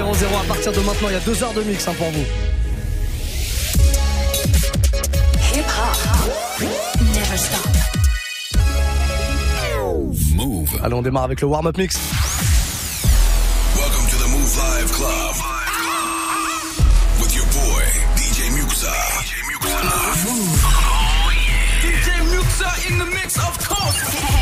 à partir de maintenant. Il y a deux heures de mix hein, pour vous. Hip -hop. Never stop. Move. Allez, on démarre avec le warm-up mix. Welcome to the Move Live Club. With your boy, DJ Muxa. DJ Muxa. DJ Muxa in the mix, of course.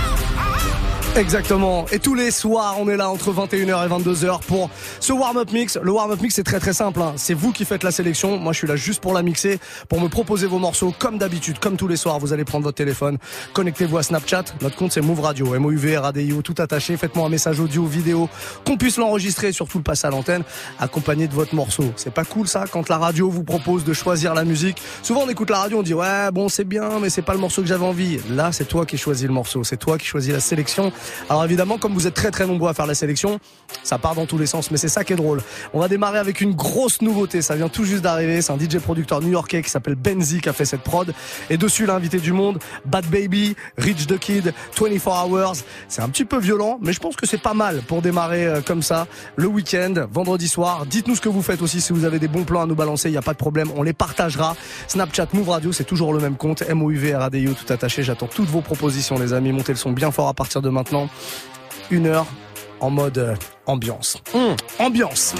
Exactement. Et tous les soirs, on est là entre 21h et 22h pour ce warm-up mix. Le warm-up mix, c'est très très simple. Hein. C'est vous qui faites la sélection. Moi, je suis là juste pour la mixer, pour me proposer vos morceaux comme d'habitude, comme tous les soirs. Vous allez prendre votre téléphone, connectez-vous à Snapchat. Notre compte, c'est Move Radio, m o u v r a d i o tout attaché. Faites-moi un message audio, vidéo, qu'on puisse l'enregistrer surtout le passer à l'antenne, accompagné de votre morceau. C'est pas cool ça quand la radio vous propose de choisir la musique. Souvent, on écoute la radio, on dit ouais, bon, c'est bien, mais c'est pas le morceau que j'avais envie. Là, c'est toi qui choisis le morceau, c'est toi qui choisis la sélection. Alors évidemment, comme vous êtes très très nombreux à faire la sélection, ça part dans tous les sens, mais c'est ça qui est drôle. On va démarrer avec une grosse nouveauté, ça vient tout juste d'arriver, c'est un DJ producteur new-yorkais qui s'appelle Benzi qui a fait cette prod, et dessus l'invité du monde, Bad Baby, Rich the Kid, 24 Hours, c'est un petit peu violent, mais je pense que c'est pas mal pour démarrer euh, comme ça, le week-end, vendredi soir. Dites-nous ce que vous faites aussi, si vous avez des bons plans à nous balancer, il n'y a pas de problème, on les partagera. Snapchat Move Radio, c'est toujours le même compte, m o u v r a d i o tout attaché, j'attends toutes vos propositions les amis, montez le son bien fort à partir de maintenant une heure en mode euh, ambiance. Mmh, ambiance.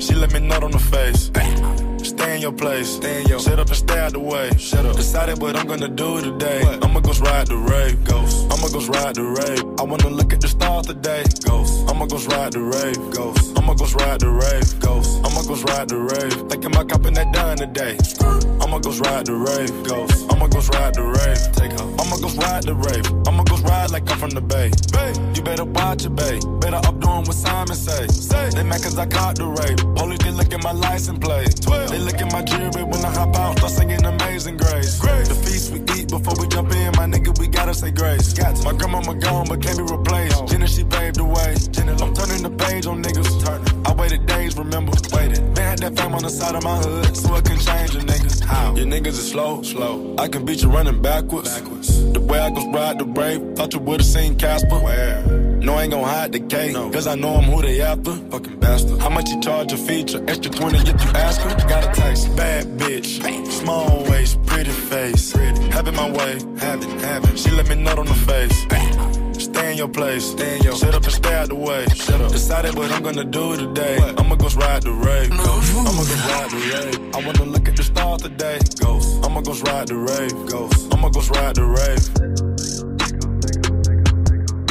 She let me nut on the face. Stay in your place. Stay in your. Shut up and stay out the way. Shut up. Decided what I'm gonna do today. What? I'ma go ride the rave. Ghost. I'ma go ride the rave. I wanna look at the stars today. Ghost. I'ma go ride the rave. Ghost. I'ma go ride the rave. Ghost. I'ma go ride the rave. Thinking about copping that dime today. Skirt. I'ma go ride the rave. Ghost. I'ma go ride the rave. Take her. I'ma go ride the rave. I'ma go ride like I'm from the bay. Bay. You better watch it, bay. Better up doing what Simon say. Say. They mad cause I caught the rave. Police they look at my license plate. 12. They look at my jewelry when I hop out. Start singing Amazing Grace. Grace. The feast we eat before we jump in. My nigga, we gotta say grace. Got to. My grandma gone but can't be replaced. Jenna, she paved the way. Jenna, I'm turning the page on niggas. Turning. I waited days, remember, waited. Man, had that fame on the side of my hood, so I can change a niggas. How? Your niggas is slow, slow. I can beat you running backwards. backwards. The way I go ride the brave, thought you would've seen Casper. Where? No, I ain't gon' hide the cake, no. cause I know I'm who they after. Fucking bastard. How much you charge a feature? Extra 20 if you ask her. Got a taste. Bad bitch. Small waist, pretty face. Having my way. Having, having. She let me nut on the face. Bam. Stay in your place. Stay in your Shut up and stay out the way. Shut up. Decided what I'm gonna do today. What? I'ma go ride the rave. Ghost. I'ma go ride the rave. I wanna look at the stars today. Ghost. I'ma go ride the rave. Ghost. I'ma go ride the rave.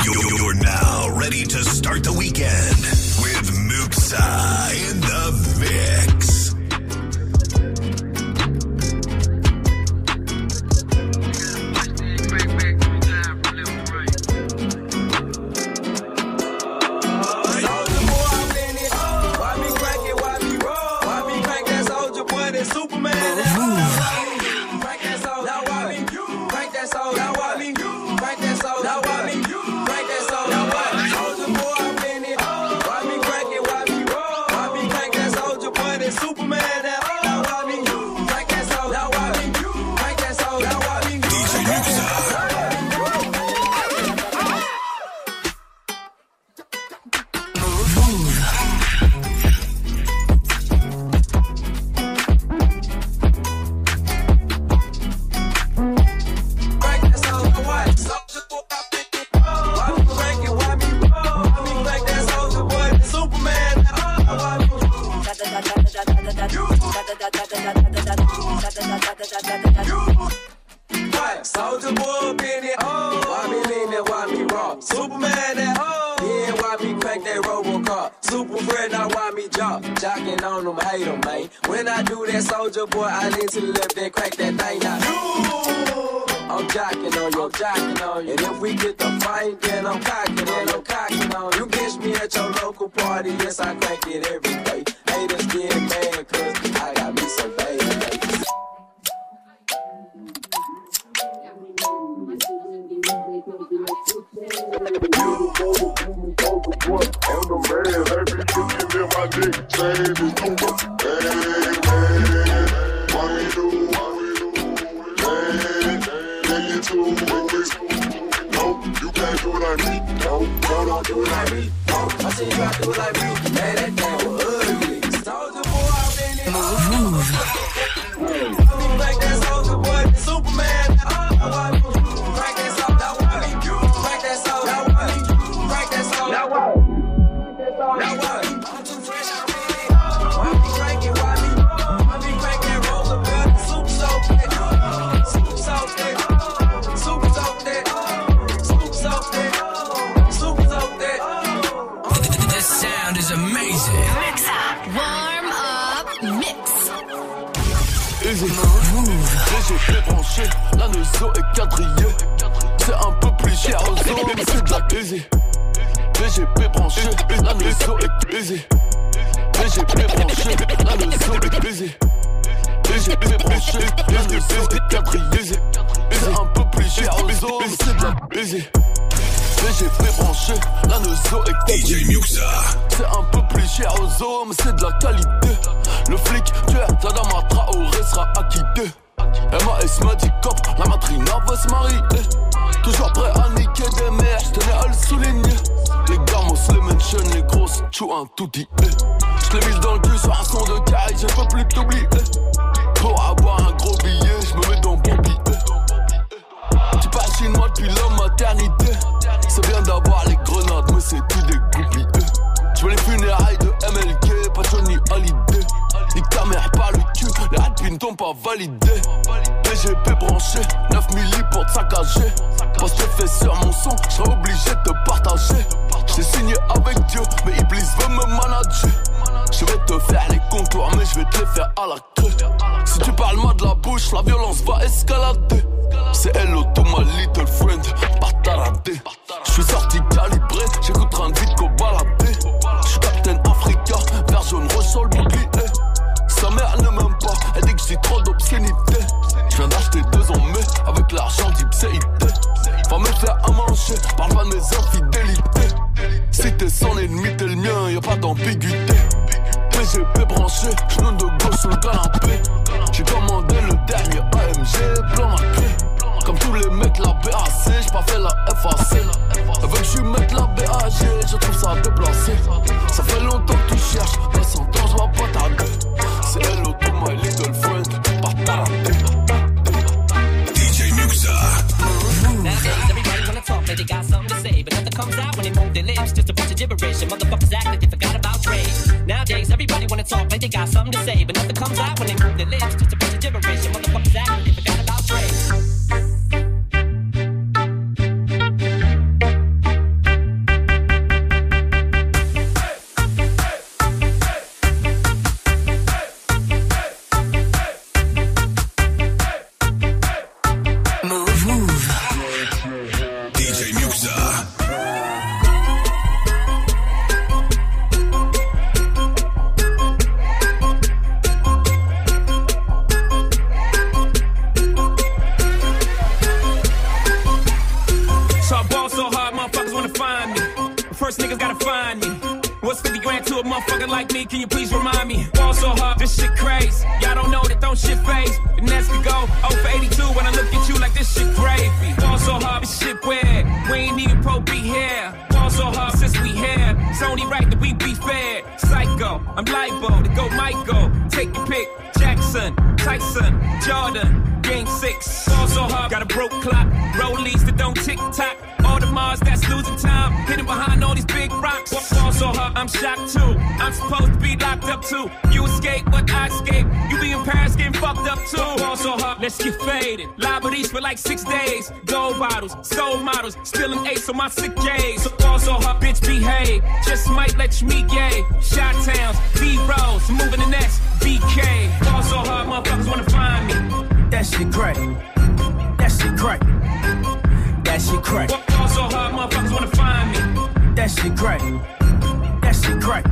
You're, now ready to start the weekend with Mooksa in the mix. Broke clock. Rollies that don't tick tock. All the Mars that's losing time, hidden behind all these big rocks. Ball so hard, I'm shocked too. I'm supposed to be locked up too. You escape, but I escape. You be in Paris getting fucked up too. Ball so hard, let's get faded. Liberties for like six days. Gold bottles, soul models, spilling ace on my sick days. So ball so hard, bitch behave. Just might let you meet gay. Shot towns, B rolls, moving the next BK. Ball so hard, motherfuckers wanna find me. That shit crack. That shit crack. That shit crack. Ball so hard, motherfuckers wanna find me. That shit crack. That shit crack.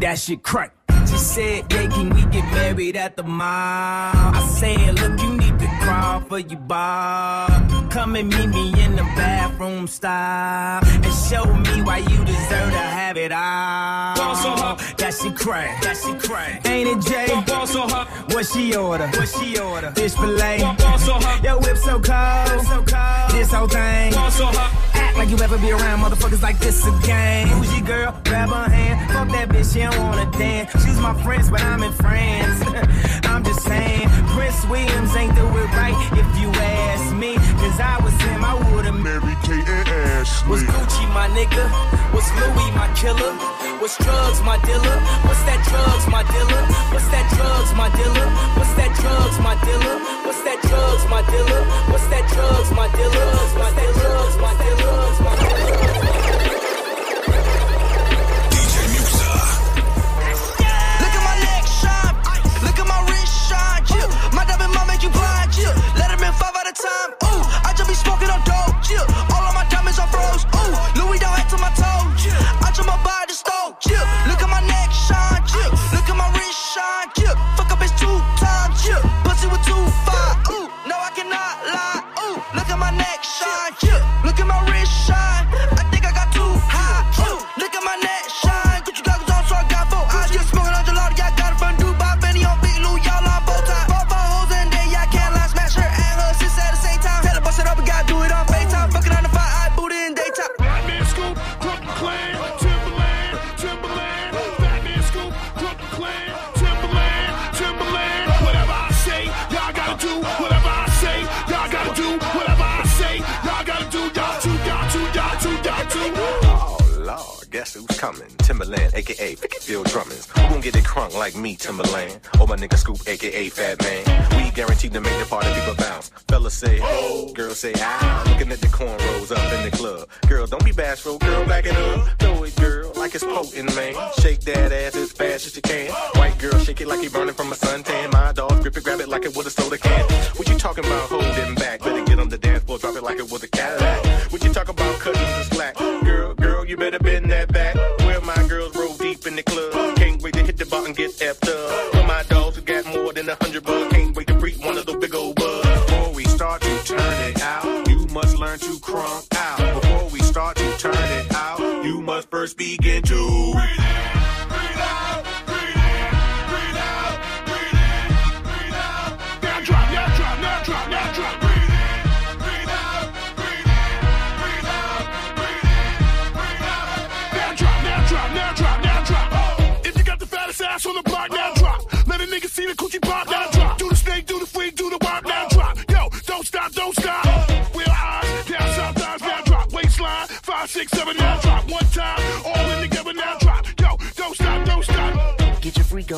That shit crack. She said, yeah, can we get married at the mall? I said, look, you need crawl for you, bar. Come and meet me in the bathroom style. And show me why you deserve to have it all. Ball so hard. That shit crack. That crack. Ain't it, Jay? Ball so hard, What she order? What she order? Fish fillet. ball so hard, Yo, whip so cold. so cold. This whole thing. ball so hard. Act like you ever be around motherfuckers like this again. Who's your girl? Grab her hand. Fuck that bitch, she don't wanna dance. She's my friends, but I'm in France. I'm just saying, Prince Williams ain't do it right if you ask me. Cause I was him, I would've married Kate Ashley. Was Gucci my nigga? Was Louis my killer? Was drugs my dealer? What's that drugs my dealer? What's that drugs my dealer? What's that drugs my dealer? What's that drugs my dealer? What's that drugs my dealer? What's that drugs my dealer? My dealer? DJ Muxa. Look at my neck shine. Look at my wrist shine. Yeah. My diamond mom make you blind. Yeah. Let him in five told me, Timberland. Oh, my nigga Scoop, aka Fat Man. We guaranteed to make the party people bounce. Fellas say, oh, girls say, ah.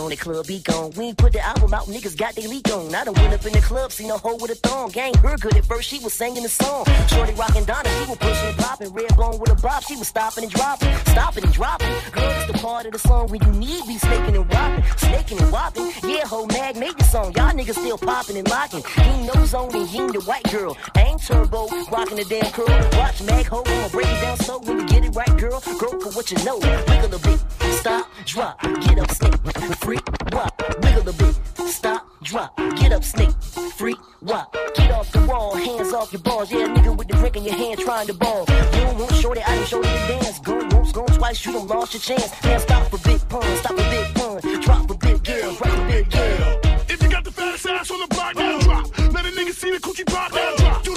Out of club, be gone. We put the album out, niggas got they leak on. I done went up in the club, seen a hoe with a thong. Gang her good at first, she was singing the song. Shorty rockin' Donna, she was pushing and popping. Red bone with a bop, she was stopping and dropping, stopping and dropping. Girl, it's the part of the song when you need be snaking and whopping, snaking and whopping. Yeah, ho, mag made the song. Y'all niggas still popping and locking. He knows only he the white girl. ain't turbo, rocking the damn curl. Watch mag ho, I'ma break it down slow when you get it right, girl. Girl, for what you know. Wiggle a bit, stop, drop, get up, snake, free, wop, wiggle a bit, stop, drop, get up, snake, free, wop, get off the wall, hands off your balls, yeah, nigga with the drink in your hand trying to ball. You don't want shorty, I done shorty to dance, go once, go twice, you done lost your chance. Man, stop for big pun, stop a big pun, drop a big girl, drop a big girl. If you got the fattest ass on the block, now drop. Let a nigga see the coochie pop, now drop.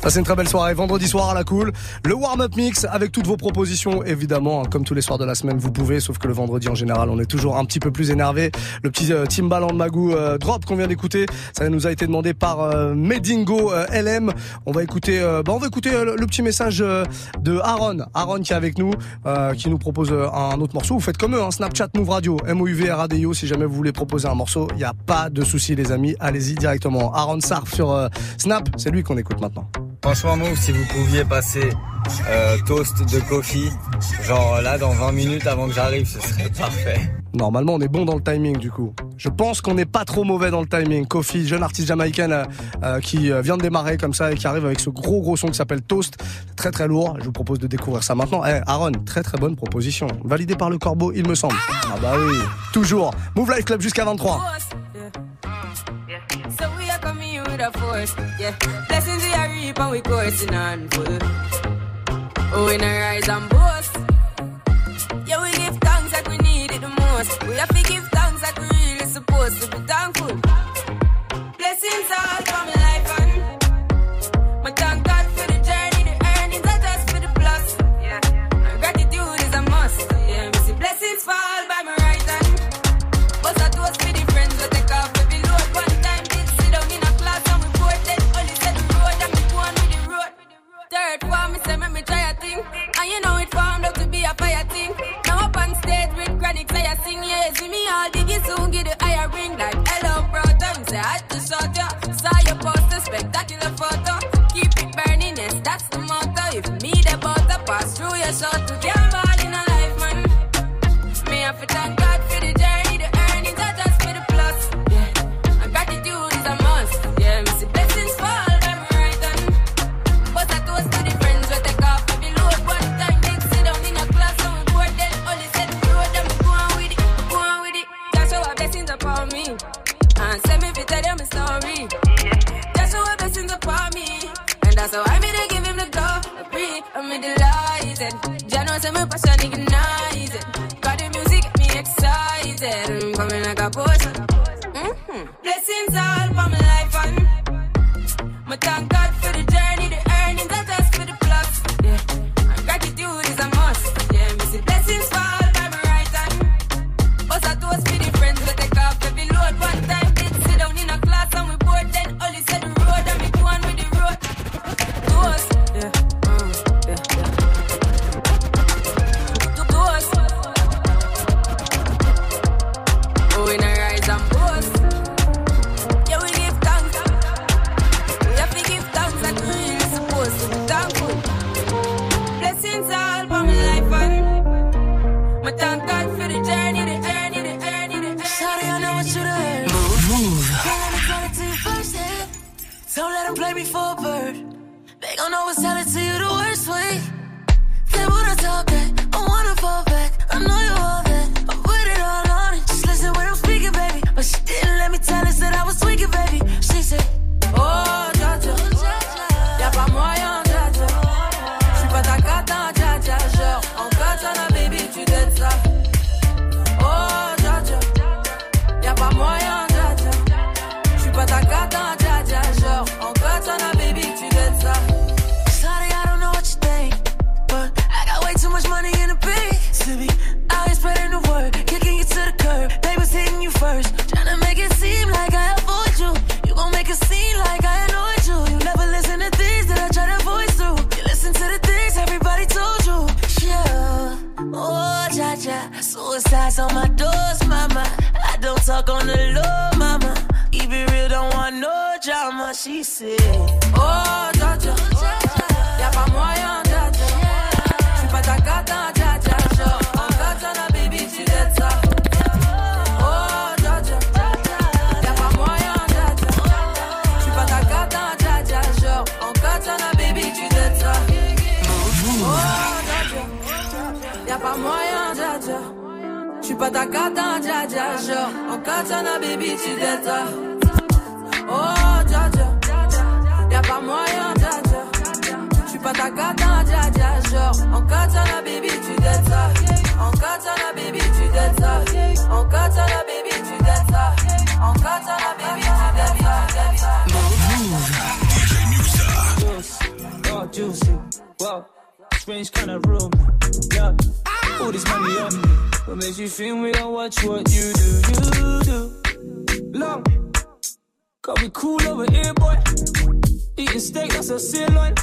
Passez une très belle soirée vendredi soir à la cool. Le warm-up mix avec toutes vos propositions, évidemment, hein, comme tous les soirs de la semaine, vous pouvez, sauf que le vendredi en général, on est toujours un petit peu plus énervé. Le petit euh, Timbaland Magou euh, drop qu'on vient d'écouter, ça nous a été demandé par euh, Medingo euh, LM. On va écouter, euh, bah, on va écouter le, petit message de Aaron, Aaron qui est avec nous, qui nous propose un autre morceau. Vous faites comme eux, hein, Snapchat Move Radio, MOUV RADIO. Si jamais vous voulez proposer un morceau, il n'y a pas de souci, les amis. Allez-y directement. Aaron Sarf sur Snap, c'est lui qu'on écoute maintenant. Franchement, Move, si vous pouviez passer euh, toast de coffee, genre là, dans 20 minutes avant que j'arrive, ce serait parfait. Normalement, on est bon dans le timing du coup. Je pense qu'on n'est pas trop mauvais dans le timing. Kofi, jeune artiste jamaïcaine euh, euh, qui euh, vient de démarrer comme ça et qui arrive avec ce gros gros son qui s'appelle Toast, très très lourd. Je vous propose de découvrir ça maintenant. Eh, Aaron, très très bonne proposition. Validé par le Corbeau, il me semble. Ah bah oui, toujours. Move Life Club jusqu'à 23. So we are coming with a force, yeah. Blessings we reap and we coursing on full. Oh, in a rise and boast. Yeah, we give thanks like we need it the most. We have to give thanks like we really supposed to be thankful. Blessings all chronic I sing, yeah, see me all diggy soon get the higher ring like hello brother. Me say I to shot ya, saw your poster, spectacular photo. Keep it burning, yes that's the motto. If me the butter pass through your shot, to can't delighted. Jah knows I'm a passion ignited. Got the music me excited. I'm coming like a potion. Mm-hmm. Blessings all for my life and thank God katana, baby, tu. Oh, ja ja, y'a pas moyen, ja ja. J'suis pas ta cata, ja ja, genre En katana baby tu En katana baby tu En katana baby tu En katana baby tu oh juicy, strange kind of room, yeah. All this money on makes you feel we don't watch what you do, you do. Long, cause we cool over here, boy. Eating steak, that's a sirloin.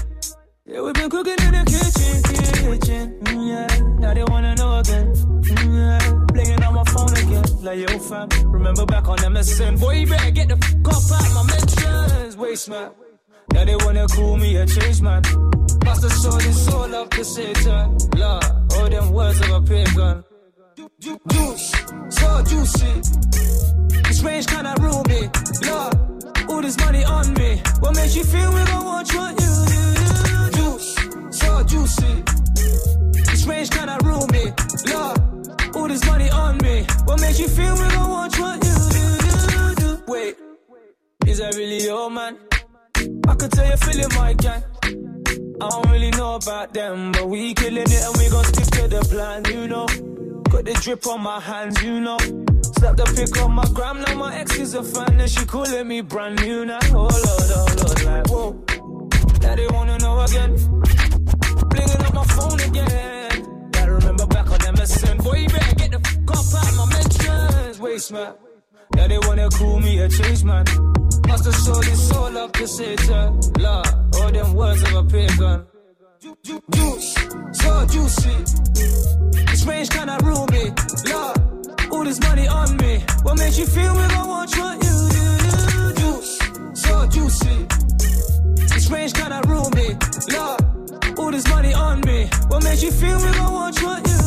Yeah, we been cooking in the kitchen, kitchen. Mm, yeah, now they wanna know again. Mm, yeah, playing on my phone again. Like yo, fam, remember back on MSN. Boy, you better get the fuck off out my mentions. Waste man. Now they wanna call me a change man. Have sold his soul up to Satan. Lord, all them words of a pagan. Ju- Juice, so juicy. This range kinda roomy. Lord, all this money on me. What makes you feel we gon' watch what you do? Juice, so juicy. This range kinda roomy. Lord, all this money on me. What makes you feel we gon' watch what you do? Wait, is that really your man? I could tell you're feeling my gang. I don't really know about them, but we killing it and we gon' stick to the plan, you know. Got the drip on my hands, you know. Slap the pic on my gram, now my ex is a fan and she calling me brand new now. Oh lord, oh lord, like whoa. Now they wanna know again. Blinging up my phone again. Gotta remember back on MSN. Boy, you better get the fuck up out my mentions. Waste man. Now they wanna call me a change man. Must have sold his soul up to Satan. Lord, all them words of a pagan. Ju- ju- Juice, so juicy. This range kinda roomy. Lord, all this money on me. What makes you feel we gon' watch what you do? Juice, so juicy. This range kinda roomy. Lord, all this money on me. What makes you feel we gon' watch what you do?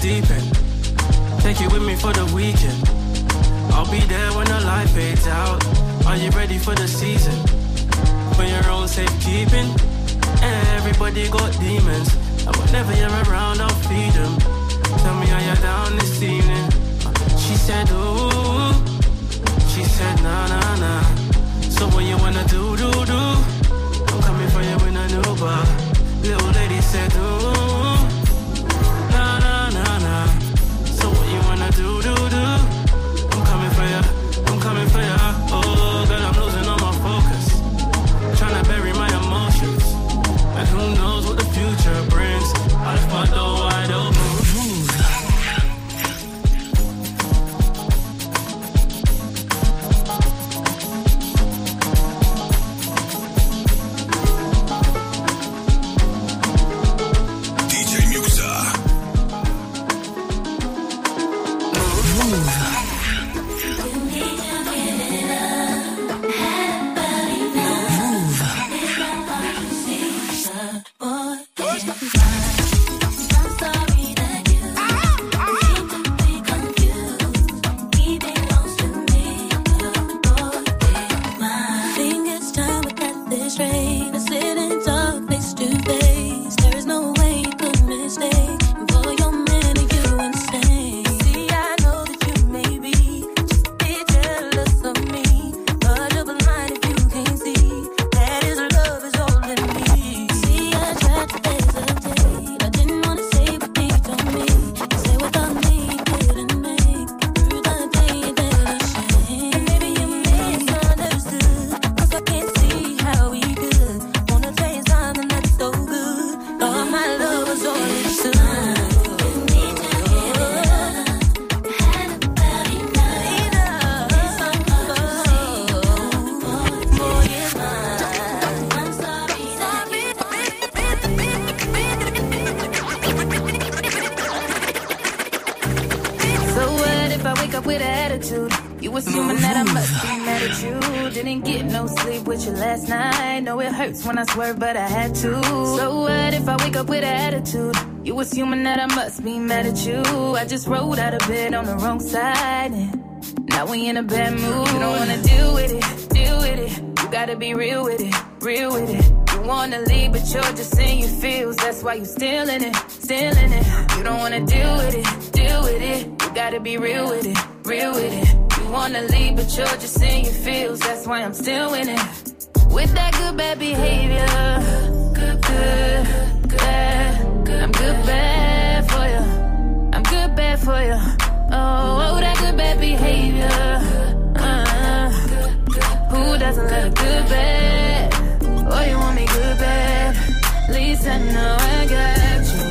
Deep end. Take you with me for the weekend. I'll be there when the light fades out. Are you ready for the season? For your own safekeeping. Everybody got demons. And whenever you're around, I'll feed them. Tell me how you're down this evening. She said, ooh. She said, nah, nah, nah. So what you wanna do, do, do? I'm coming for you in a new bar. Little lady said, ooh. You. I just rolled out of bed on the wrong side. And now we in a bad mood. You don't wanna deal with it, deal with it. You gotta be real with it, real with it. You wanna leave, but you're just in your feels. That's why you still in it, still in it. You don't wanna deal with it, deal with it. You gotta be real with it, real with it. You wanna leave, but you're just in your feels. That's why I'm still in it. With that good bad behavior, good, good, good you. I'm good bad for you. Oh, oh that good bad behavior. Uh, who doesn't let a good bad? Oh, you want me good bad? At least I know I got your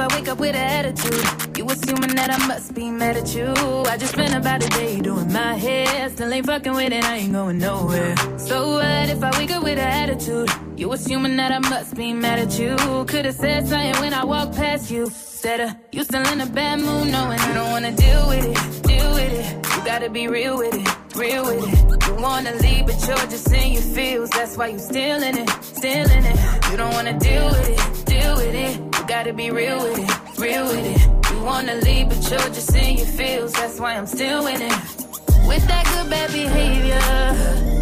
I wake up with an attitude? You assuming that I must be mad at you. I just spent about a day doing my hair. Still ain't fucking with it, I ain't going nowhere. So what if I wake up with an attitude? You assuming that I must be mad at you. Could've said something when I walked past you. Said, of you still in a bad mood, knowing I don't wanna deal with it, deal with it. You gotta be real with it, real with it. You wanna leave, but you're just in your feels. That's why you still in it, still in it. You don't wanna deal with it, deal with it. You gotta be real with it, real with it. You wanna leave, but you're just in your feels. That's why I'm still in it. With that good bad behavior,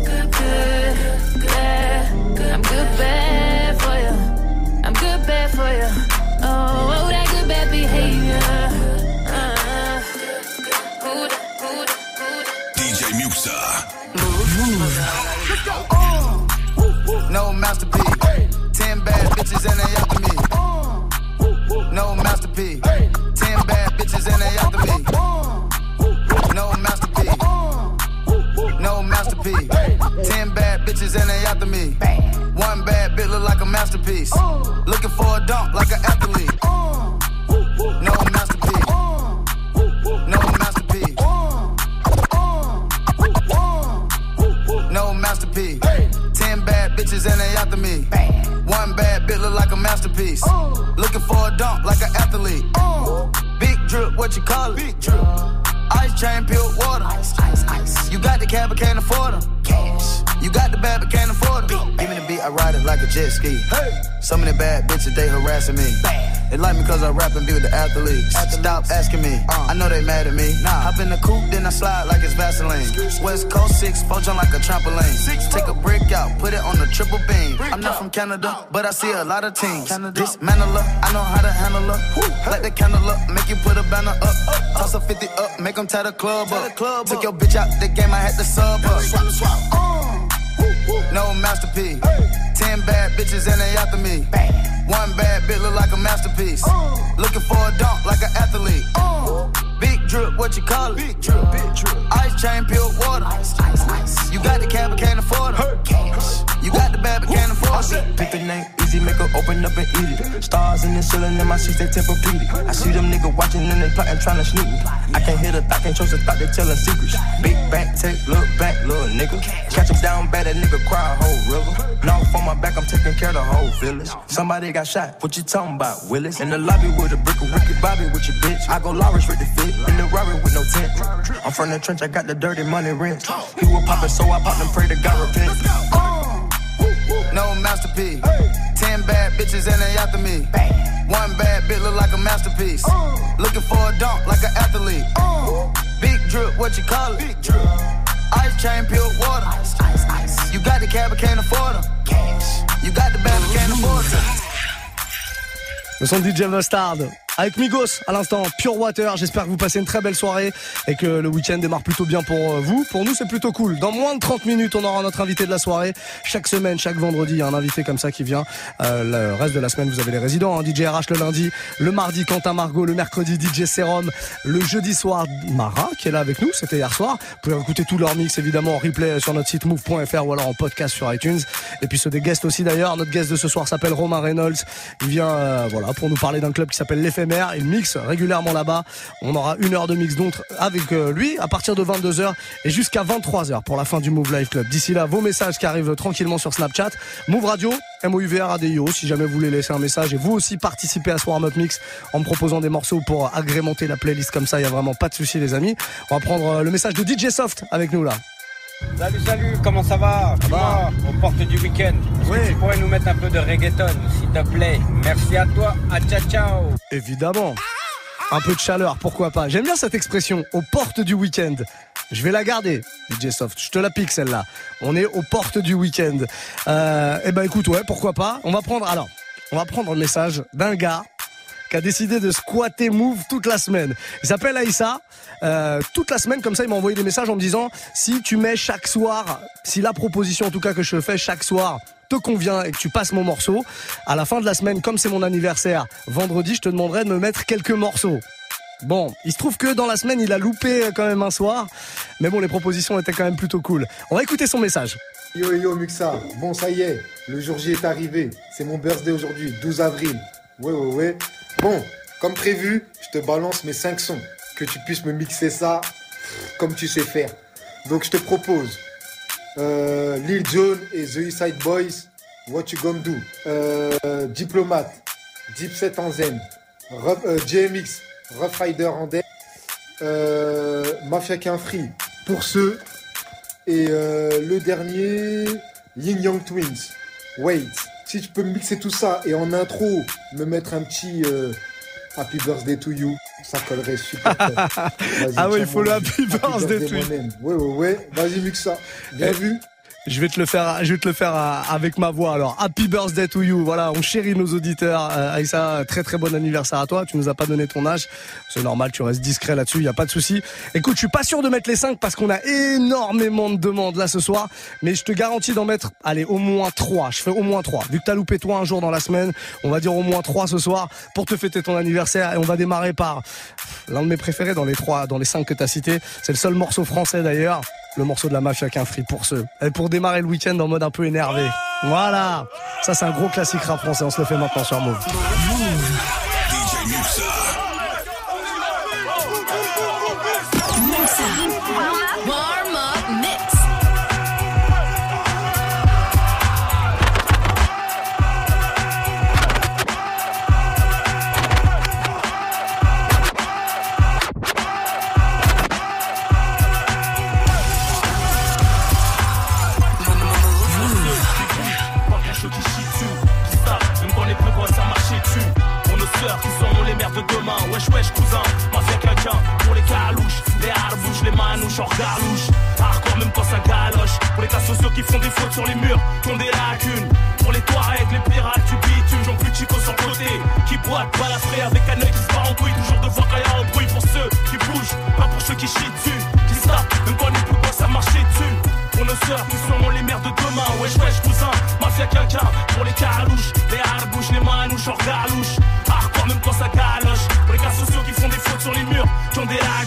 good, good, good, bad. I'm good bad for you. I'm good bad for you. Oh, oh that good bad behavior. Uh, who the- who the- DJ Muxa. No masterpiece. Ten bad bitches and they after No. Ten bad bitches and they after me. No masterpiece. No masterpiece. Ten bad bitches and they after me. One bad bitch look like a masterpiece. Looking for a dunk like an athlete. No masterpiece. No masterpiece. No masterpiece. Ten bad bitches and they after me. One bad bit look like a masterpiece. Oh. Looking for a dunk like an athlete. Oh. Big drip, what you call it? Big drip. Ice chain, pure water. Ice, ice, ice. You got the cab, but can't afford them. Cash. Bad but can't afford them. Give me the beat, I ride it like a jet ski. Hey. Some of the bad bitches, they harassing me. Bad. They like me cause I rap and be with the athletes. Stop asking me, I know they mad at me. Nah. Hop in the coupe, then I slide like it's Vaseline. West Coast 6, four jump like a trampoline. Six, Take a brick out, put it on the triple beam. I'm not from Canada, but I see a lot of teams. Dismantle her, I know how to handle her. Light the candle up, make you put a banner up. Toss a 50 up, make them tie the club up. Took your bitch out the game, I had to sub up. Uh. No masterpiece. Ten bad bitches and they after me. One bad bitch look like a masterpiece. Uh. Looking for a dunk like an athlete. Uh. Big drip, what you call it? Big drip, big uh, drip. Ice chain, pure water. Ice, ice, ice. You got the cab, but can't afford it. You got the bad, but can't afford it. Pick the name easy, make her open up and eat it. Stars in the ceiling, in my seats, they tempur-pedic. I see them niggas watching and they plotting, trying to sneak me. I can't hear the thought, can't trust the thought, they telling secrets. Big back, take, look back, little nigga. Catch him down bad, that nigga cry a whole river. Now on my back, I'm taking care of the whole village. Somebody got shot, what you talking about, Willis? In the lobby with a brick of Ricky Bobby with your bitch. I go Lawrence with the fit, in the Rari with no tent. I'm from the trench, I got the dirty money rent. He was poppin', so I popped and pray to God repent. No masterpiece. Ten bad bitches and they after me. One bad bitch look like a masterpiece. Looking for a dunk like an athlete. Big drip, what you call it? Big drip. Ice chain, pure water. Ice, ice, ice. You got the cab, but can't afford them. Cash. You got the bad, but can't afford them. Le son de DJ Mustard. Avec Migos à l'instant, Pure Water. J'espère que vous passez une très belle soirée et que le week-end démarre plutôt bien pour euh, vous. Pour nous, c'est plutôt cool. Dans moins de 30 minutes, on aura notre invité de la soirée. Chaque semaine, chaque vendredi, il y a un invité comme ça qui vient. Euh, le reste de la semaine, vous avez les résidents. Hein. DJ RH le lundi, le mardi, Quentin Margot, le mercredi, DJ Serum, le jeudi soir, Mara qui est là avec nous. C'était hier soir. Vous pouvez écouter tous leurs mix évidemment en replay sur notre site move.fr ou alors en podcast sur iTunes. Et puis ceux des guests aussi d'ailleurs. Notre guest de ce soir s'appelle Romain Reynolds. Il vient euh, voilà pour nous parler d'un club qui s'appelle Il mixe régulièrement là-bas. On aura une heure de mix donc avec euh, lui à partir de 22h et jusqu'à 23h pour la fin du Move Live Club. D'ici là, vos messages qui arrivent tranquillement sur Snapchat. Move Radio, M-O-U-V-R-A-D-I-O si jamais vous voulez laisser un message et vous aussi participer à ce warm-up mix en me proposant des morceaux pour agrémenter la playlist comme ça. Il y a vraiment pas de souci les amis. On va prendre euh, le message de DJ Soft avec nous là. Salut, salut, comment ça va? Dis-moi, aux portes du week-end, est-ce que tu pourrais nous mettre un peu de reggaeton, s'il te plaît? Merci à toi, à ciao ciao Évidemment. Un peu de chaleur, pourquoi pas? J'aime bien cette expression, aux portes du week-end. Je vais la garder, DJ Soft. Je te la pique celle-là. On est aux portes du week-end. Euh, eh ben écoute, ouais, pourquoi pas? On va prendre, alors, on va prendre le message d'un gars qui a décidé de squatter Move toute la semaine. Il s'appelle Aïssa. Euh, toute la semaine, comme ça, il m'a envoyé des messages en me disant si tu mets chaque soir, si la proposition en tout cas que je fais chaque soir te convient et que tu passes mon morceau, à la fin de la semaine, comme c'est mon anniversaire, vendredi, je te demanderai de me mettre quelques morceaux. Bon, il se trouve que dans la semaine, il a loupé quand même un soir. Mais bon, les propositions étaient quand même plutôt cool. On va écouter son message. Yo yo Muxa, bon ça y est, le jour J est arrivé. C'est mon birthday aujourd'hui, 12 avril. Ouais ouais ouais. Bon, comme prévu, je te balance mes 5 sons. Que tu puisses me mixer ça comme tu sais faire. Donc je te propose euh, Lil Jon et The East Boys, What You Gonna Do. Euh, Diplomate, Deep Set en Zen, euh, JMX, Rough Rider en Dead, Mafia qu'un Free, pour ceux. Et le dernier, Yin Yang Twins, Wait. Si tu peux mixer tout ça et en intro, me mettre un petit euh, Happy Birthday to You, ça collerait super. Ah ouais, il faut le Happy Birthday to You. Ouais, ouais, ouais. Vas-y, mixe ça. Bien Eh, vu. Je vais te le faire, je vais te le faire euh, avec ma voix. Alors, happy birthday to you. Voilà, on chérit nos auditeurs. Euh, Aïssa, très très bon anniversaire à toi. Tu nous as pas donné ton âge. C'est normal, tu restes discret là-dessus. Il y a pas de souci. Écoute, je suis pas sûr de mettre les 5 parce qu'on a énormément de demandes là ce soir. Mais je te garantis d'en mettre, allez, au moins 3. Je fais au moins 3. Vu que t'as loupé toi un jour dans la semaine, on va dire au moins 3 ce soir pour te fêter ton anniversaire. Et on va démarrer par l'un de mes préférés dans les trois, dans les 5 que t'as cités. C'est le seul morceau français d'ailleurs. Le morceau de la mafia qu'un free pour ceux. Et pour démarrer le week-end en mode un peu énervé. Voilà. Ça, c'est un gros classique rap français. On se le fait maintenant sur Move. Wesh cousin, mafia quelqu'un pour les calouches, les harbouches, les manouches, hors garlouche. Hardcore même quand ça galoche. Pour les cas sociaux qui font des fautes sur les murs, qui ont des lacunes. Pour les avec les pirates du bitume, j'en plus chico sans côté. Qui boite, balafré avec un œil qui se bat en couille. Toujours devant quand y'a un bruit pour ceux qui bougent, pas pour ceux qui chient dessus. Qui se même quand les pouvoirs ça marchait dessus. Pour nos sœurs qui seront les mères de demain, wesh wesh cousin, mafia quelqu'un. Pour les carouches, les harbouches, les manouches, hors galouche.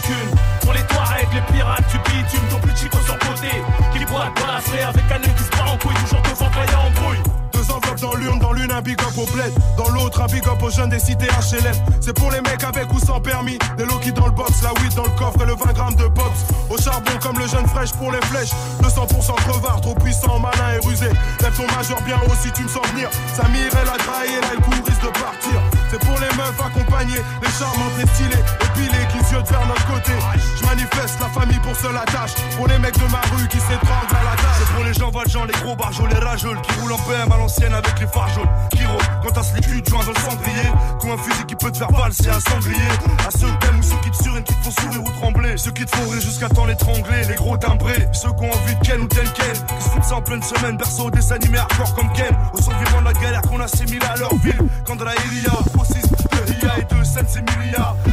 Qui. Pour les toits avec les pirates du bitume, ton plus chico sans côté. Qui boite, balafré avec un œil qui se bat en couille. Toujours devant y'a un bruit. Deux enveloppes dans l'urne, dans l'une un big up au bled, dans l'autre un big up aux jeunes des cités HLM. C'est pour les mecs avec ou sans permis, des low dans le box, la weed dans le coffre et le 20 grammes de pops. Au charbon comme le jeune fraîche pour les flèches, 200% crevard, trop puissant, malin et rusé. Lève ton majeur bien haut si tu me sens venir. Samir, elle a trahi, là, elle risque de partir. C'est pour les meufs accompagnées, les charmantes, les stylées, épilées, qui se vers notre côté. Je manifeste la famille pour seule attache. Pour les mecs de ma rue qui s'étranglent à la tâche. C'est pour les gens valjean, les gros barjols, les rageux qui roulent en PM à l'ancienne avec les phares jaunes. Kiro, quand t'as slip, tu joins dans le cendrier. Coup un fusil qui peut te faire valser un sanglier. À ceux qui t'aiment ou ceux qui te surinent, qui te font sourire ou trembler. Ceux qui te font rire jusqu'à temps l'étrangler. Les gros timbrés, ceux qui ont envie de Ken ou Ken Ken. Qui se foutent ça en pleine semaine, berceau des animés hardcore comme Ken. Aux survivants de la galère qu'on assimile à leur ville. Quand de la grossissent Ria et de.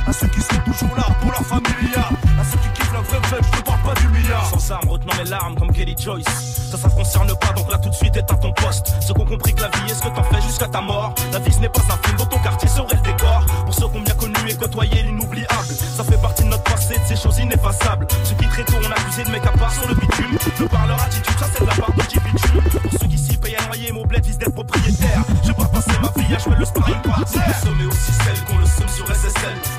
À ceux qui sont toujours là pour leur familia. À ceux qui kiffent la vraie fête, je te parle pas du milliard. Sans armes, retenant mes larmes comme Kelly Joyce. Ça, ça te concerne pas, donc là tout de suite éteins ton poste. Ceux qui ont compris que la vie est ce que t'en fais jusqu'à ta mort. La vie ce n'est pas un film, dans ton quartier serait le décor. Pour ceux qui ont bien connu et côtoyé l'inoubliable. Ça fait partie de notre passé, de ces choses ineffaçables. Ceux qui très tôt ont accusé de mecs à part sur le bitume. De par leur attitude, ça c'est de la part de qui bitume. Pour ceux d'être propriétaire. Je pas passer ma vie à jouer le sparring partner. Mais aussi celles qu'on le somme sur SSL.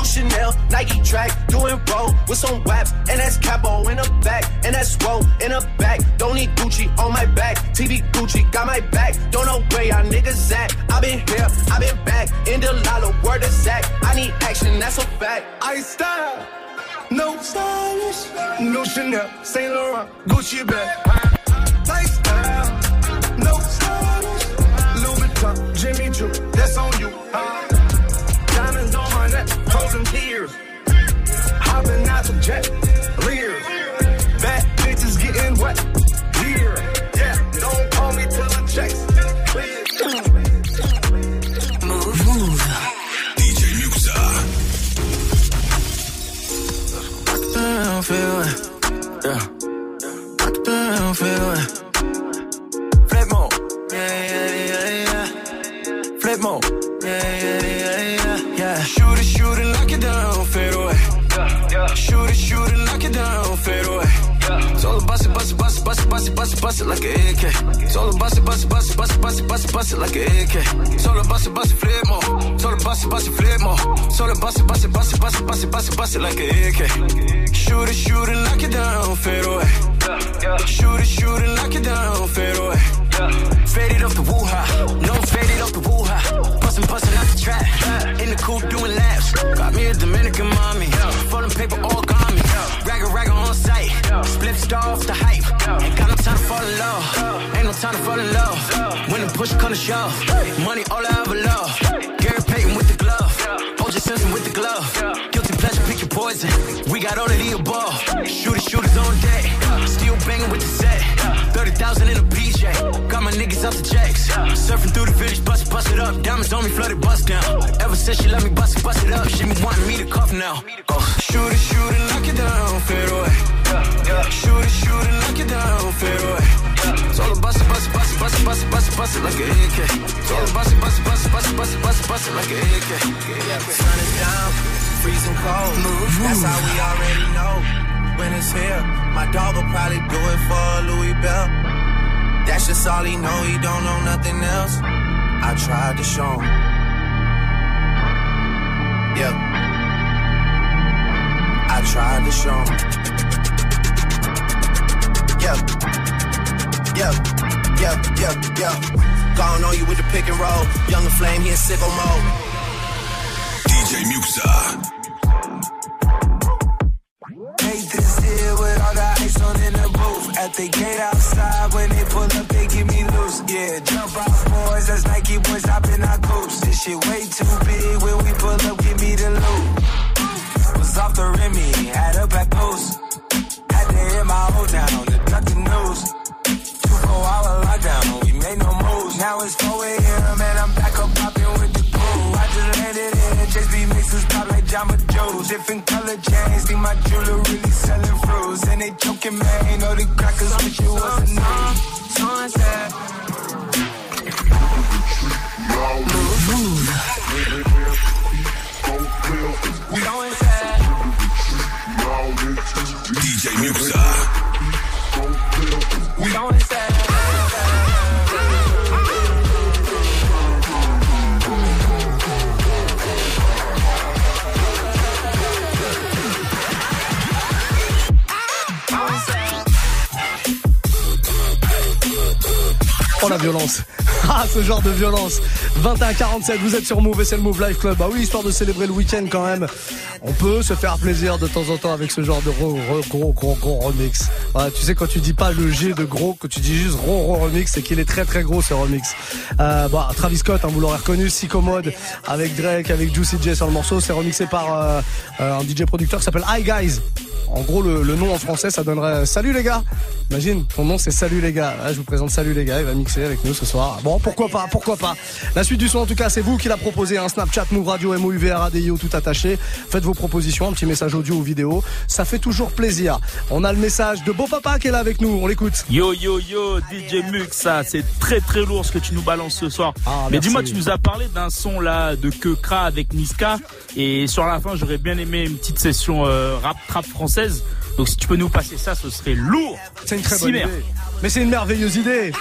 No Chanel, Nike track, doing roll with some WAP, and that's capo in the back, and that's roll in the back. Don't need Gucci on my back, TV Gucci got my back. Don't know where y'all niggas at. I been here, I been back, in the lala, word is Zach. I need action, that's a fact. I style, no stylish. No Chanel, Saint Laurent, Gucci bag. Lifestyle, no stylish. Louis Vuitton, Jimmy Choo, that's on you. Uh, Lots of jet. Lear. Bad bitches getting wet. Bust it, it, it like an AK. Solo bust it, bust it, bust it, bust it, bust it, bust it, bust it like an AK. Solo bust it, bust it, flip more. Solo bust it, bust it, flip more. Solo bust it, bust it, bust it, bust it, bust it, bust it, bust it like an AK. Shoot it, shoot it, knock it down, fade away. Shoot it, shoot it, knock it down, fade away. Faded off the woo-ha, no faded off the woo-ha. Bustin', bustin' out the trap, in the coupe doing laps. Got me a Dominican mommy, folding paper all got me. Ragga ragga on site, split star off the hype. Ain't got fall in love, ain't no time to fall in love. When the push come to shove, money all I ever love. Gary Payton with the glove, OJ Simpson with the glove. Pleasure, pick your poison. We got all of the above. Shooters, shooters on deck, still banging with the set. 30,000 in a PJ, got my niggas off the checks. Surfing through the village, bust bust it up. Diamonds on me, flooded, bust down. Ever since she let me bust it, bust it up, she be wanting me to cuff now. Oh. Shoot it, shoot it, knock it down, fade away. Shoot it, shoot it, knock it down, fade away. Solo bust it, bust it, bust it, bust it, bust it, bust it, bust it like an AK. Solo bust it, bust it, bust it, bust it, bust it, bust it, bust it like an AK. Sun is down, freezing cold. That's how we already know. When it's here, my dog will probably do it for Louis Bell. That's just all he know, he don't know nothing else. I tried to show him. Yeah. I tried to show him. Yeah. Yeah. Yeah, yeah, yeah. Gone on you with the pick and roll. Younger flame, he in sicko mode. DJ Muxa. This here with all the ice on in the booth. At the gate outside, when they pull up, they give me loose. Yeah, jump off boys, that's Nike boys hopping our coops. This shit way too big. When we pull up, give me the loot. Was off the Remy, had up at post. Had to hit my old town to duck the news. Two four hour lockdown, we made no moves. Now it's 4 a.m. and I'm mixes pop like Jamba Joe's. Different color chains, think my jewelry really selling fruits. And they joking, man, ain't know the crackers wish it wasn't me. Sunset. Move. We violence Ah ce genre de violence 21-47, vous êtes sur Move et c'est le Move Life Club. Bah oui, histoire de célébrer le week-end quand même. On peut se faire plaisir de temps en temps avec ce genre de gros, gros, gros, gros remix. tu sais, quand tu dis pas le G de gros, que tu dis juste gros, gros remix, c'est qu'il est très, très gros ce remix. Bah, Travis Scott, hein, vous l'aurez reconnu, Psychomode, avec Drake, avec Juicy J sur le morceau. C'est remixé par euh, euh, un DJ producteur qui s'appelle Hi Guys. En gros, le, nom en français, ça donnerait Salut les gars. Imagine, ton nom c'est Salut les gars. je vous présente Salut les gars. Il va mixer avec nous ce soir. Bon, pourquoi pas, pourquoi pas. La suite du son, en tout cas, c'est vous qui l'a proposé. Un Snapchat, Move Radio, MOUV, RADIO, tout attaché. Faites vos propositions, un petit message audio ou vidéo. Ça fait toujours plaisir. On a le message de Beau Papa qui est là avec nous. On l'écoute. Yo, yo, yo, DJ Mux, ça, c'est très très lourd ce que tu nous balances ce soir. Ah, Mais dis-moi, tu nous as parlé d'un son là de Kekra avec Niska. Et sur la fin, j'aurais bien aimé une petite session euh, rap trap française. Donc si tu peux nous passer ça, ce serait lourd. C'est une très bonne idée. Mais c'est une merveilleuse idée.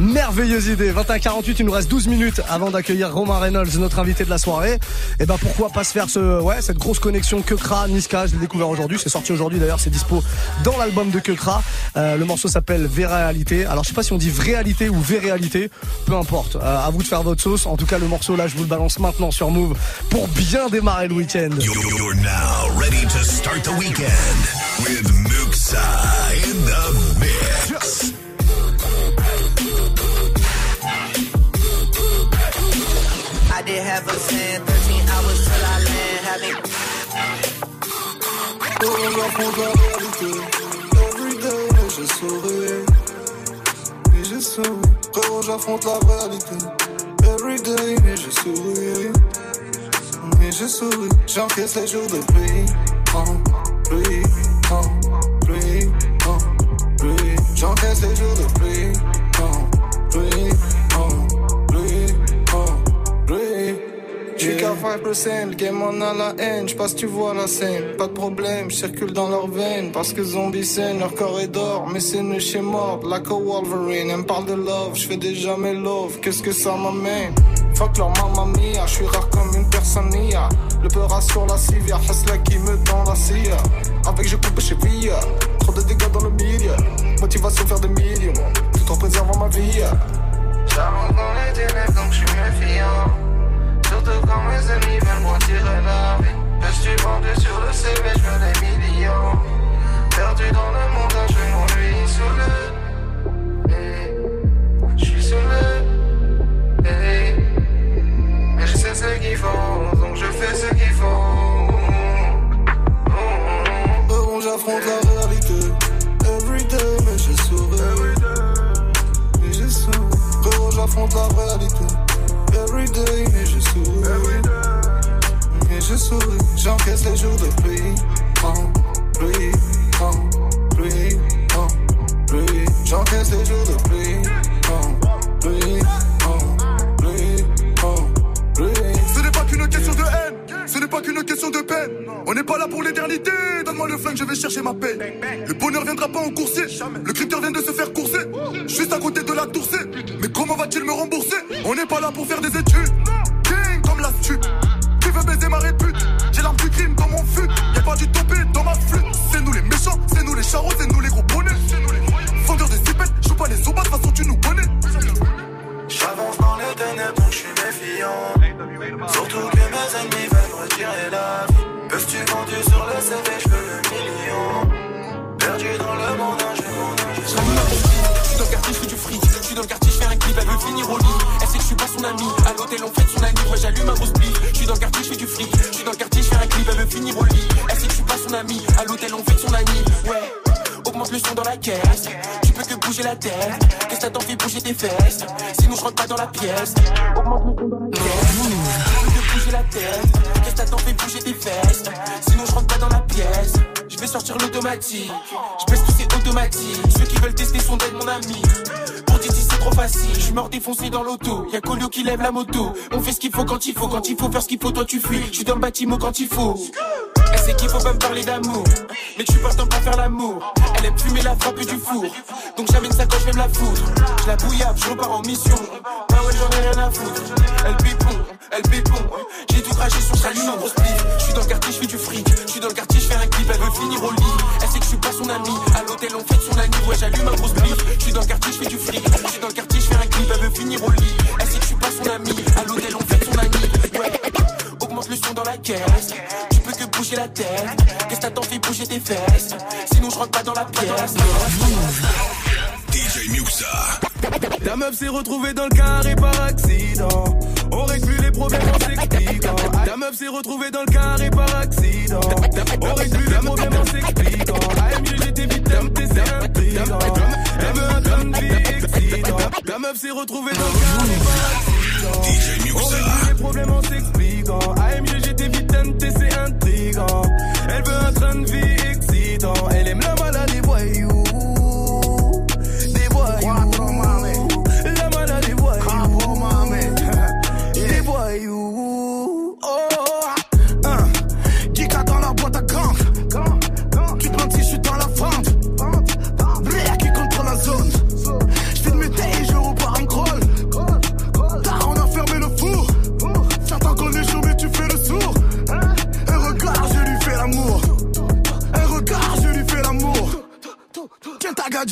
Merveilleuse idée. 21-48, il nous reste 12 minutes avant d'accueillir Romain Reynolds, notre invité de la soirée. Et eh ben pourquoi pas se faire ce, ouais, cette grosse connexion Kekra, Niska. Je l'ai découvert aujourd'hui. C'est sorti aujourd'hui d'ailleurs. C'est dispo dans l'album de Kekra. Euh, le morceau s'appelle Véréalité. Alors je sais pas si on dit Vréalité ou Véréalité. Peu importe. Euh, à vous de faire votre sauce. En tout cas, le morceau là, je vous le balance maintenant sur Move pour bien démarrer le week-end. Every day, mais je souris. Mais je souris. Quand j'affronte la réalité. Every day, mais je souris. Mais je souris. J'encaisse les jours de pluie, en pluie, en pluie. J'encaisse les jours de pluie. J'suis qu'à 5%, le game en a la haine, j'passe tu vois la scène, pas de problème, circule dans leurs veines, parce que zombie scène, leur corps est d'or, mais c'est une chez mort, like a Wolverine, elle me parle de love, j'fais déjà mes love, qu'est-ce que ça m'amène? Fuck leur mamma mia, j'suis rare comme une personne Le peur sur la civière, Hasla qui me tend la scie. Avec je coupe chez Via, trop de dégâts dans le milieu. Motivation faire des millions, tout en préservant ma vie. Dans les ténèbres donc j'suis Surtout quand mes ennemis veulent m'en tirer la vie. Je suis vendu sur le CV, je veux des millions. Perdu dans le monde, je m'ennuie sous le. Je suis sous le. Mais je sais ce qu'il faut, donc je fais ce qu'il faut. Bon, j'affronte la réalité. Everyday, mais je souris. Mais je souris. j'affronte la réalité. Everyday, mais je souris. Mais je souris. J'encaisse les jours de pluie. En pluie, en pluie, en pluie. J'encaisse les jours de pluie. De peine. On n'est pas là pour l'éternité. Donne-moi le flingue, je vais chercher ma paix. Le bonheur viendra pas en coursier. Le critère vient de se faire courser. Juste à côté de la toursée. Mais comment va-t-il me rembourser? On n'est pas là pour faire des études. King comme la Tu veux baiser ma répute? J'ai l'arme du crime dans mon fut. Y'a pas du topé dans ma flûte. C'est nous les méchants, c'est nous les charros, c'est nous les gros suis dans le quartier, je fais un clip, elle veut finir au lit. Elle sait que je suis pas son ami. À l'hôtel, on fait son ami. Moi, j'allume un gros Je suis dans le quartier, je fais du fric. Je suis dans le quartier, je fais un clip, elle veut finir au lit. Elle sait que je suis pas son ami. À l'hôtel, on fait son ami. Ouais augmente le son dans la caisse. Tu peux que bouger la tête, que ça t'en fait bouger tes fesses. Sinon je rentre pas dans la pièce. Augmente le son dans la caisse. Tu peux que bouger la tête, que ça t'en fait bouger tes fesses. Sinon je rentre pas dans la pièce. Je vais sortir l'automatique. Je pèse tous ces automatiques. Ceux qui veulent tester sont d'être mon ami. Didi c'est trop facile. Je mort défoncé dans l'auto. Y'a Colio qui lève la moto. On fait ce qu'il faut quand il faut. Quand il faut faire ce qu'il faut, toi tu fuis. Je suis dans le bâtiment quand il faut. Elle sait qu'il faut pas me parler d'amour. Mais suis partant pour faire l'amour. Elle aime fumer la frappe du four. Donc j'amène sa coche, je la foutre. Je la bouillable, je repars en mission. Bah ouais, j'en ai rien à foutre. Elle pipon, elle pépon. hein. J'ai tout craché sur sa lune en grosse pif. Je suis dans le quartier, je fais du fric. Je suis dans le quartier, je fais un clip, elle veut finir au lit. Elle sait que je suis pas son ami. À l'hôtel, on fête son ami. Ouais, j'allume un grosse pif. Je suis dans le quartier, je fais du fric. Je suis dans le quartier, je fais un clip, elle veut finir au lit. Elle sait que je suis pas son ami. À l'hôtel, on fête son ami. Ouais. Augmente le son dans la caisse. Tu peux que bouger la tête. Qu'est-ce que t'attends, fais bouger tes fesses. Sinon, je rentre pas dans la pièce. DJ Muxa. Ta meuf s'est retrouvée dans le carré par accident. On les problèmes en s'expliquant. Ta meuf s'est retrouvée dans le carré par accident. On plus les problèmes en s'expliquant. AMG, j'étais vite tempté, c'est intriguant. Elle veut un train de vie excitant. Ta meuf s'est retrouvée dans le carré par accident. DJ On plus les problèmes en s'expliquant. AMG, j'étais vite tempté, c'est intriguant. Elle veut un train de vie excitant. Elle aime la malade des voyous.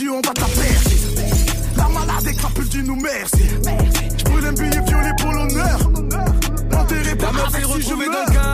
Gadie, on va ta percer. La malade est crapule, dis-nous merci. Je brûle un billet violet pour l'honneur. Enterré par avec si je meurs.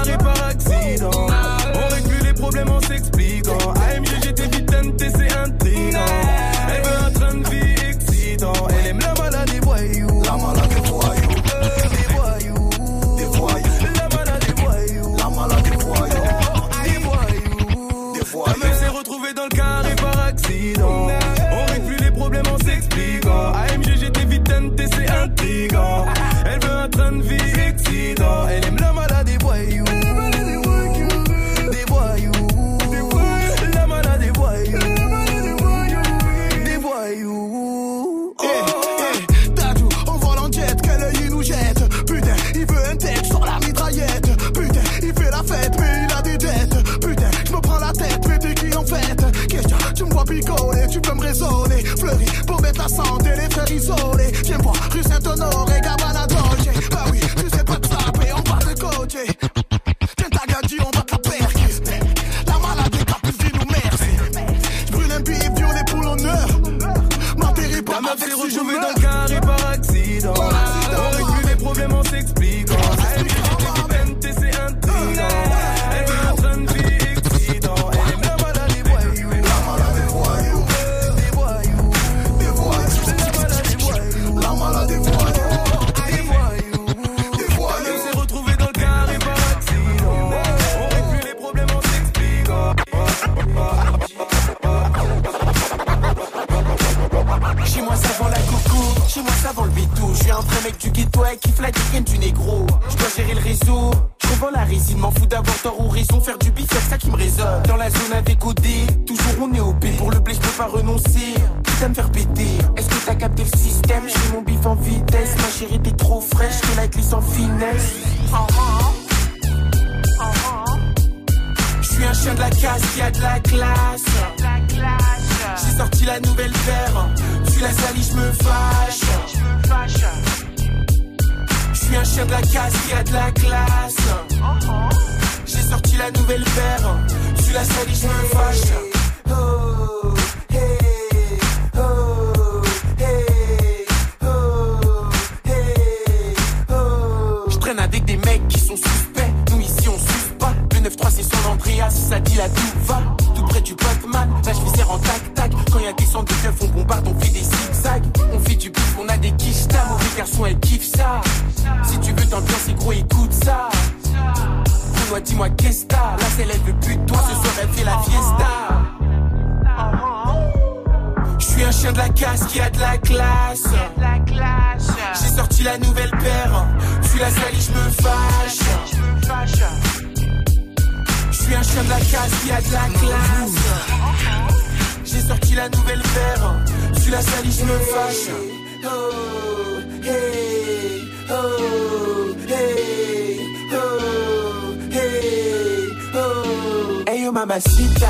Isolés Viens voir, rue Saint-Honoré, Gabana on bombarde, on fait des zigzags. On fait du bif, on a des quichetas. Mauvais garçon, elle kiffe ça. Si tu veux t'ambiancer, gros, écoute ça. Dis-moi, dis-moi, qu'est-ce que t'as? Là, c'est elle veut plus de toi, ce soir, elle fait la fiesta. Je suis un chien de la casse qui a de la classe. J'ai sorti la nouvelle paire. Tu la salis, je me fâche. Je suis un chien de la casse qui a de la classe. J'ai sorti la nouvelle paire. Tu la salis, je me fâche. Oh, hey, oh, hey, oh, hey, oh. Hey yo mamacita,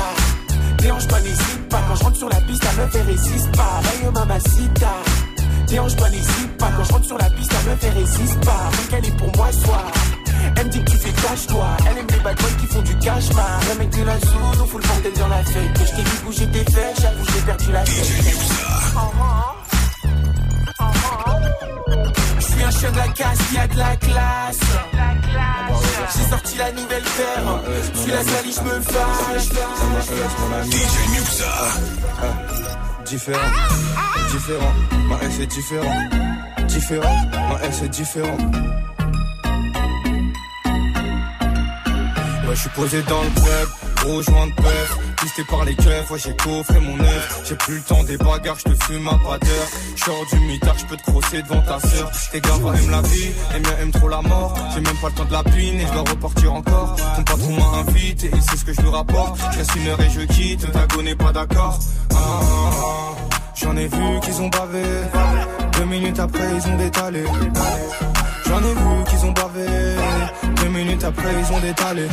dérange pas, n'hésite pas. Quand je rentre sur la piste, la meuf elle résiste pas. Hey yo mamacita, Dérange pas, n'hésite pas. Quand je rentre sur la piste, la meuf elle résiste pas. Donc elle est pour moi soir. Elle me dit que tu fais cache-toi. Elle aime les bad boys qui font du cash man. Le mec de la zone, on fout le bordel dans la fête. Que je t'ai vu bouger tes fesses, j'avoue, j'ai perdu la tête. Je suis un chien de la casse qui a de la classe. J'ai sorti la nouvelle paire. Je suis la salie, je me fâche. DJ Muxa. Différent, différent, ma S est différent. Différent, ma S est différent. Ouais, je suis posé dans le club, gros joint de peur. Pisté par les keufs, ouais, j'ai coffré mon œuf. J'ai plus le temps des bagarres, je te fume à pas d'heure. J'sors du mitard, je peux te crosser devant ta sœur. Tes gars aiment la vie, les miens aiment trop la mort. J'ai même pas le temps de la pine et je dois repartir encore. Ton patron m'a invité, il sait ce que je lui rapporte. Je reste une heure et je quitte, ta n'est pas d'accord. Ah, ah, ah. J'en ai vu qu'ils ont bavé. Deux minutes après, ils ont détalé. J'en ai vu après, ils ont détalé.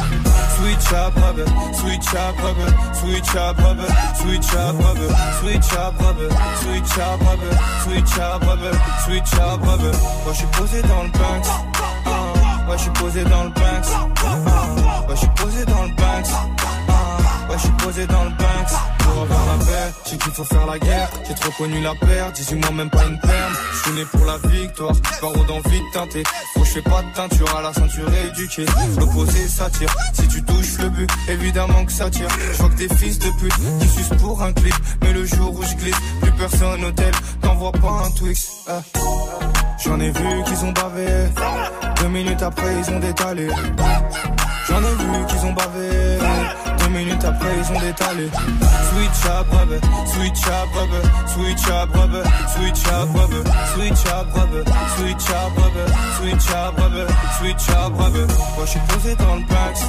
Switch up, rubber, switch up, rubber, switch up, rubber, switch up, rubber, switch up, rubber, switch up, rubber, switch up, rubber, switch up, rubber. Moi, je suis posé dans le Banks. Ah, Ouais, je suis posé dans le Banks. Ah, Ouais, je suis posé dans le Banks. Je suis posé dans le Banks. Pour avoir la paix, j'ai qu'il faut faire la guerre. J'ai trop connu la perte, 18 mois, même pas une perme. Je suis né pour la victoire, barreau d'envie de teinter. Faut je fais pas de teinture à la ceinture éduquée. L'opposé s'attire, si tu touches le but, évidemment que ça tire. Je vois que des fils de pute qui sucent pour un clip. Mais le jour où je glisse, plus personne au tel, t'envoies pas un Twix. Ah. J'en ai vu qu'ils ont bavé. Deux minutes après, ils ont détalé. J'en ai vu qu'ils ont bavé. Minutes après, ils ont détalé. Switch up, rubber, switch up, rubber, switch up, rubber, switch up, rubber, switch up, rubber, switch up, rubber, switch up, rubber, switch up, rubber. Moi, je posé dans le Banks.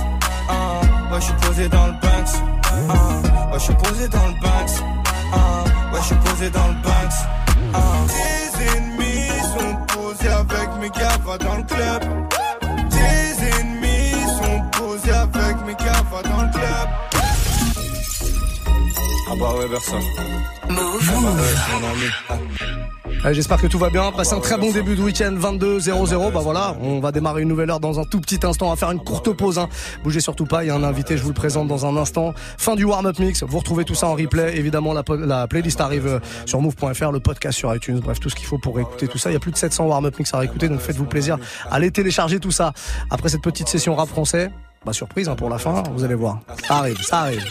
Ah, ouais, je posé dans le Banks. Ah, ouais, je posé dans le Banks. Ah, ouais, je posé dans le Banks. Ah. Tes ennemis sont posés avec mes gars, va dans le club. Ah bah ouais, Versa. Move. Ah bah ouais. Ah. J'espère que tout va bien. Passez un très bon début de week-end 22-0-0. Bah voilà, on va démarrer une nouvelle heure dans un tout petit instant. On va faire une courte pause. Hein. Bougez surtout pas. Il y a un invité, je vous le présente dans un instant. Fin du warm-up mix. Vous retrouvez tout ça en replay. Évidemment, la playlist arrive euh, sur move.fr, le podcast sur iTunes. Bref, tout ce qu'il faut pour écouter tout ça. Il y a plus de 700 warm-up mix à réécouter. Donc faites-vous plaisir. Allez télécharger tout ça. Après cette petite session rap français, bah surprise hein, pour la fin. Vous allez voir. Ça arrive, ça arrive.